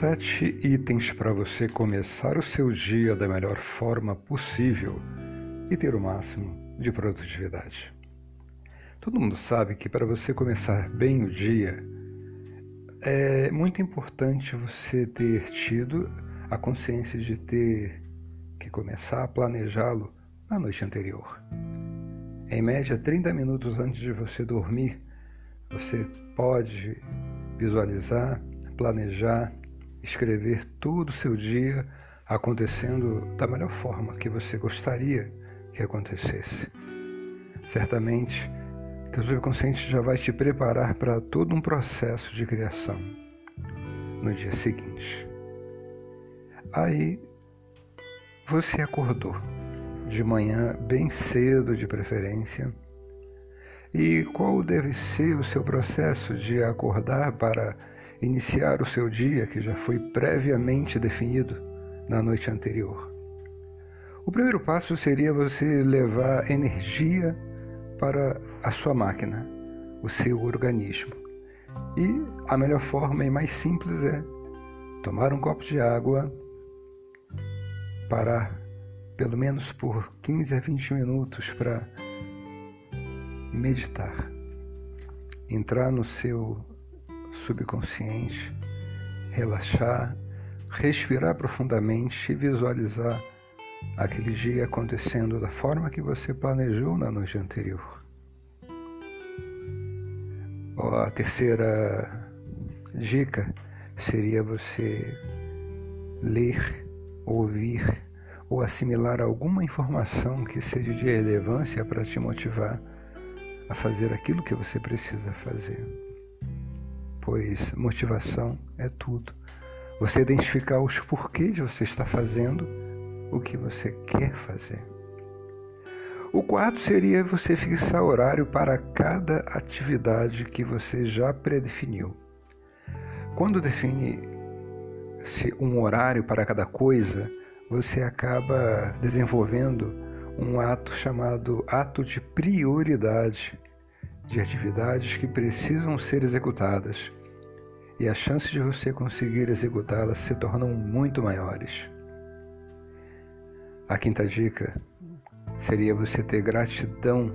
Sete itens para você começar o seu dia da melhor forma possível e ter o máximo de produtividade. Todo mundo sabe que para você começar bem o dia, é muito importante você ter tido a consciência de ter que começar a planejá-lo na noite anterior. Em média, 30 minutos antes de você dormir, você pode visualizar, planejar, escrever todo o seu dia acontecendo da melhor forma que você gostaria que acontecesse. Certamente, teu subconsciente já vai te preparar para todo um processo de criação no dia seguinte. Aí você acordou de manhã, bem cedo de preferência. E qual deve ser o seu processo de acordar para iniciar o seu dia que já foi previamente definido na noite anterior? O primeiro passo seria você levar energia para a sua máquina, o seu organismo. E a melhor forma e mais simples é tomar um copo de água, parar pelo menos por 15 a 20 minutos para meditar, entrar no seu subconsciente, relaxar, respirar profundamente e visualizar aquele dia acontecendo da forma que você planejou na noite anterior. A terceira dica seria você ler, ouvir ou assimilar alguma informação que seja de relevância para te motivar a fazer aquilo que você precisa fazer. Pois motivação é tudo. Você identificar os porquês você estar fazendo o que você quer fazer. O quarto seria você fixar horário para cada atividade que você já predefiniu. Quando define um horário para cada coisa, você acaba desenvolvendo um ato chamado ato de prioridade de atividades que precisam ser executadas e as chances de você conseguir executá-las se tornam muito maiores. A quinta dica seria você ter gratidão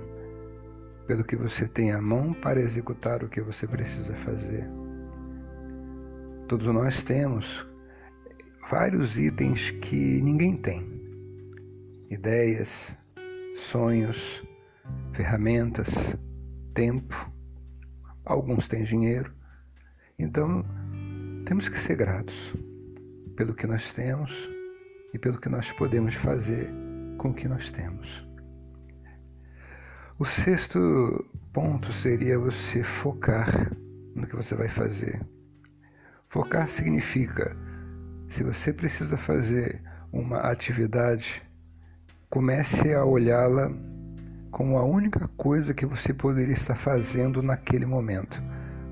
pelo que você tem à mão para executar o que você precisa fazer. Todos nós temos vários itens que ninguém tem: ideias, sonhos, ferramentas, tempo. Alguns têm dinheiro. Então, temos que ser gratos pelo que nós temos e pelo que nós podemos fazer com o que nós temos. O sexto ponto seria você focar no que você vai fazer. Focar significa se você precisa fazer uma atividade, comece a olhá-la como a única coisa que você poderia estar fazendo naquele momento.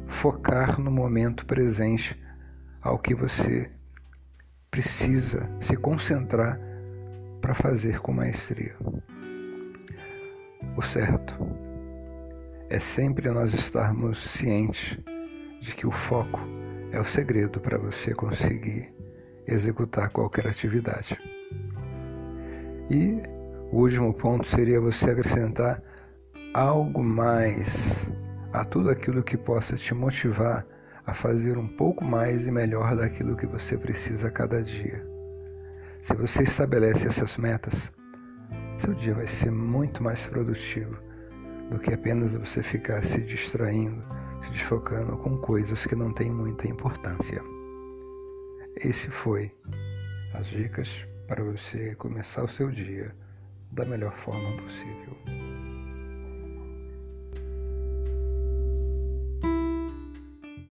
Focar no momento presente ao que você precisa se concentrar para fazer com maestria. O certo é sempre nós estarmos cientes de que o foco é o segredo para você conseguir executar qualquer atividade. E o último ponto seria você acrescentar algo mais a tudo aquilo que possa te motivar a fazer um pouco mais e melhor daquilo que você precisa a cada dia. Se você estabelece essas metas, seu dia vai ser muito mais produtivo do que apenas você ficar se distraindo, se desfocando com coisas que não têm muita importância. Esse foi as dicas para você começar o seu dia da melhor forma possível.